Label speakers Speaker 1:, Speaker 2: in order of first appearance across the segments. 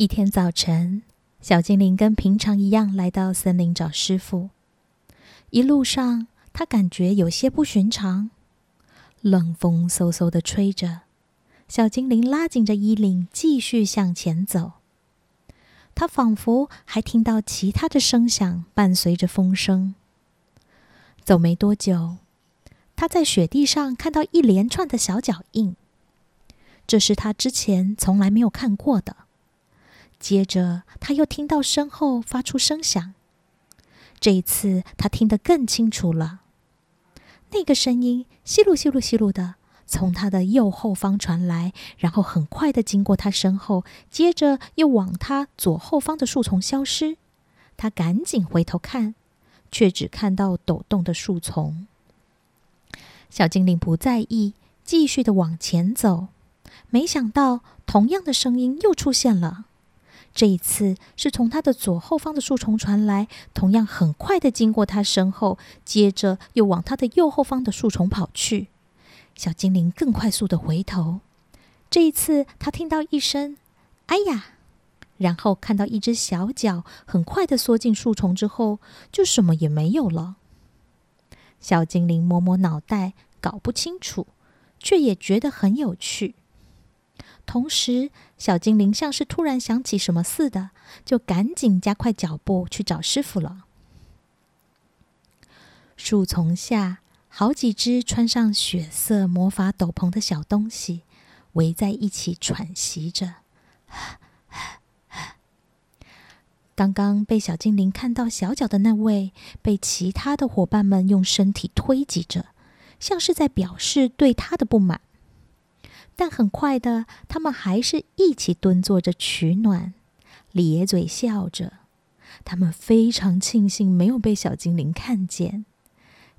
Speaker 1: 一天早晨，小精灵跟平常一样来到森林找师傅。一路上，他感觉有些不寻常，冷风嗖嗖的吹着。小精灵拉紧着衣领，继续向前走。他仿佛还听到其他的声响，伴随着风声。走没多久，他在雪地上看到一连串的小脚印，这是他之前从来没有看过的。接着，他又听到身后发出声响。这一次，他听得更清楚了。那个声音“吸噜吸噜吸噜”的，从他的右后方传来，然后很快的经过他身后，接着又往他左后方的树丛消失。他赶紧回头看，却只看到抖动的树丛。小精灵不在意，继续的往前走。没想到，同样的声音又出现了。这一次是从他的左后方的树丛传来，同样很快的经过他身后，接着又往他的右后方的树丛跑去。小精灵更快速的回头，这一次他听到一声“哎呀”，然后看到一只小脚很快的缩进树丛之后，就什么也没有了。小精灵摸摸脑袋，搞不清楚，却也觉得很有趣。同时，小精灵像是突然想起什么似的，就赶紧加快脚步去找师傅了。树丛下，好几只穿上血色魔法斗篷的小东西围在一起喘息着。刚刚被小精灵看到小脚的那位，被其他的伙伴们用身体推挤着，像是在表示对他的不满。但很快的，他们还是一起蹲坐着取暖，咧嘴笑着。他们非常庆幸没有被小精灵看见，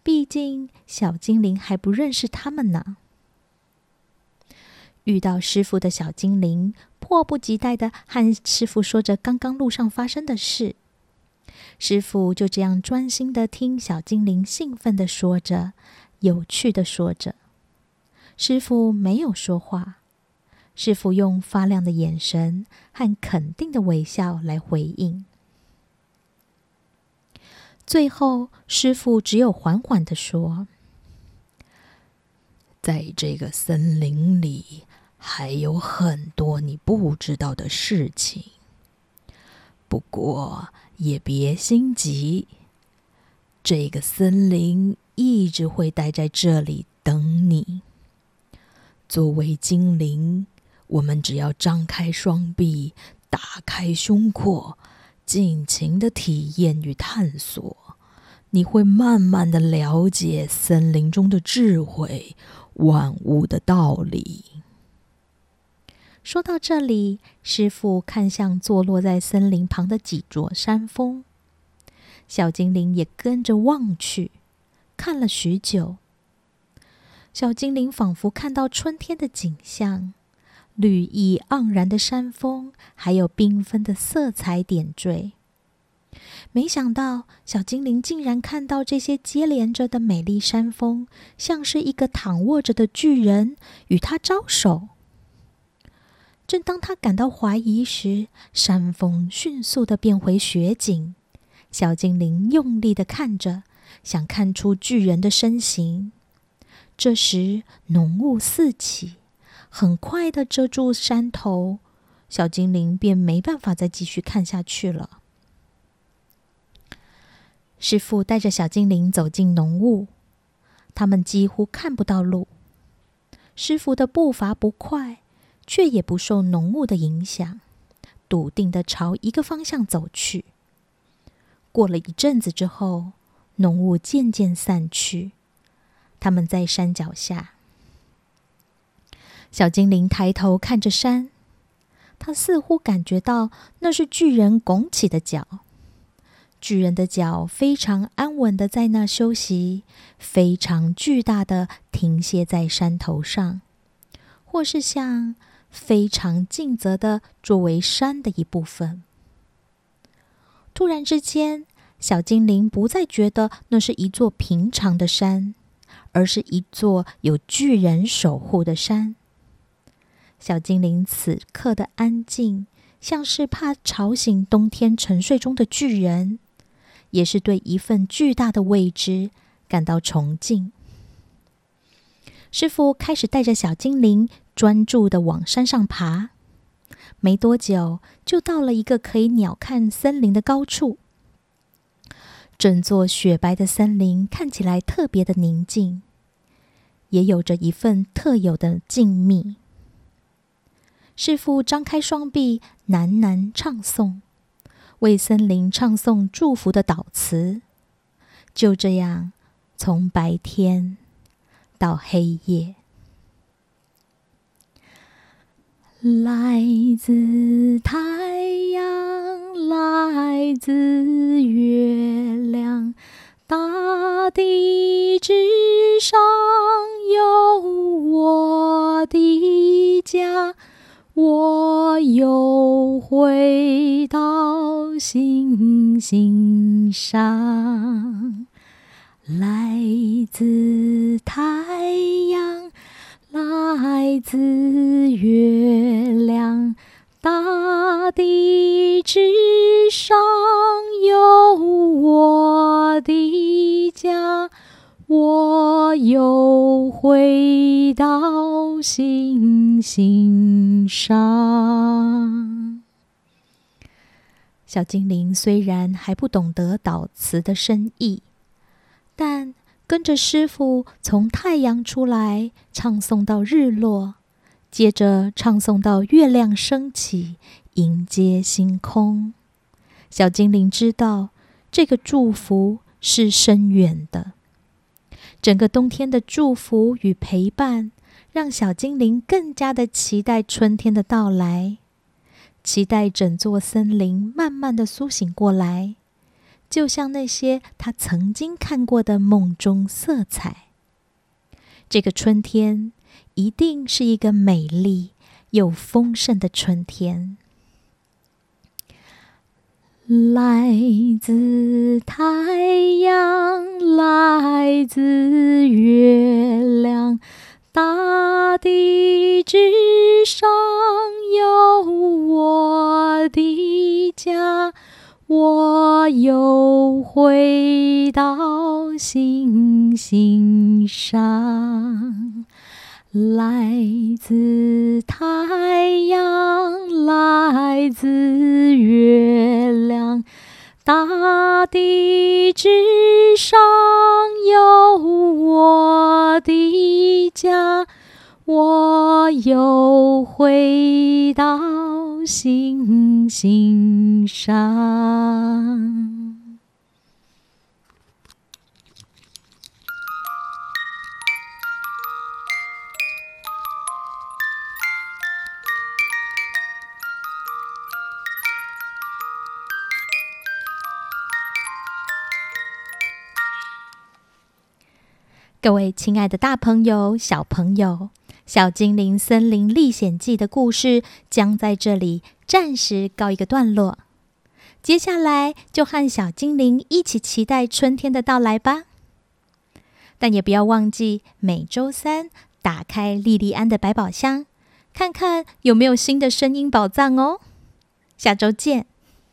Speaker 1: 毕竟小精灵还不认识他们呢。遇到师傅的小精灵迫不及待的和师傅说着刚刚路上发生的事，师傅就这样专心的听小精灵兴奋的说着，有趣的说着。师傅没有说话，师傅用发亮的眼神和肯定的微笑来回应。最后，师傅只有缓缓的说：“
Speaker 2: 在这个森林里，还有很多你不知道的事情。不过，也别心急，这个森林一直会待在这里等你。”作为精灵，我们只要张开双臂，打开胸廓，尽情的体验与探索，你会慢慢的了解森林中的智慧，万物的道理。
Speaker 1: 说到这里，师傅看向坐落在森林旁的几座山峰，小精灵也跟着望去，看了许久。小精灵仿佛看到春天的景象，绿意盎然的山峰，还有缤纷的色彩点缀。没想到，小精灵竟然看到这些接连着的美丽山峰，像是一个躺卧着的巨人与他招手。正当他感到怀疑时，山峰迅速的变回雪景。小精灵用力的看着，想看出巨人的身形。这时，浓雾四起，很快的遮住山头，小精灵便没办法再继续看下去了。师傅带着小精灵走进浓雾，他们几乎看不到路。师傅的步伐不快，却也不受浓雾的影响，笃定的朝一个方向走去。过了一阵子之后，浓雾渐渐散去。他们在山脚下，小精灵抬头看着山，他似乎感觉到那是巨人拱起的脚。巨人的脚非常安稳的在那休息，非常巨大的停歇在山头上，或是像非常尽责的作为山的一部分。突然之间，小精灵不再觉得那是一座平常的山。而是一座有巨人守护的山。小精灵此刻的安静，像是怕吵醒冬天沉睡中的巨人，也是对一份巨大的未知感到崇敬。师傅开始带着小精灵专注的往山上爬，没多久就到了一个可以鸟瞰森林的高处。整座雪白的森林看起来特别的宁静，也有着一份特有的静谧。师傅张开双臂，喃喃唱诵，为森林唱诵祝福的祷词。就这样，从白天。到黑夜，来自太阳，来自月亮，大地之上有我的家，我又回到星星上。来自太阳，来自月亮，我又回到星星上。小精灵虽然还不懂得祷词的深意。但跟着师傅从太阳出来，唱诵到日落，接着唱诵到月亮升起，迎接星空。小精灵知道这个祝福是深远的。整个冬天的祝福与陪伴，让小精灵更加的期待春天的到来，期待整座森林慢慢的苏醒过来。就像那些他曾经看过的梦中色彩，这个春天一定是一个美丽又丰盛的春天。来自太阳，来自月亮，大地之上有我的家。我又回到星星上，来自太阳，来自月亮，大地之上有我的家。我又回到星星上。各位亲爱的大朋友、小朋友。《小精灵森林历险记》的故事将在这里暂时告一个段落，接下来就和小精灵一起期待春天的到来吧。但也不要忘记每周三打开莉莉安的百宝箱，看看有没有新的声音宝藏哦。下周见。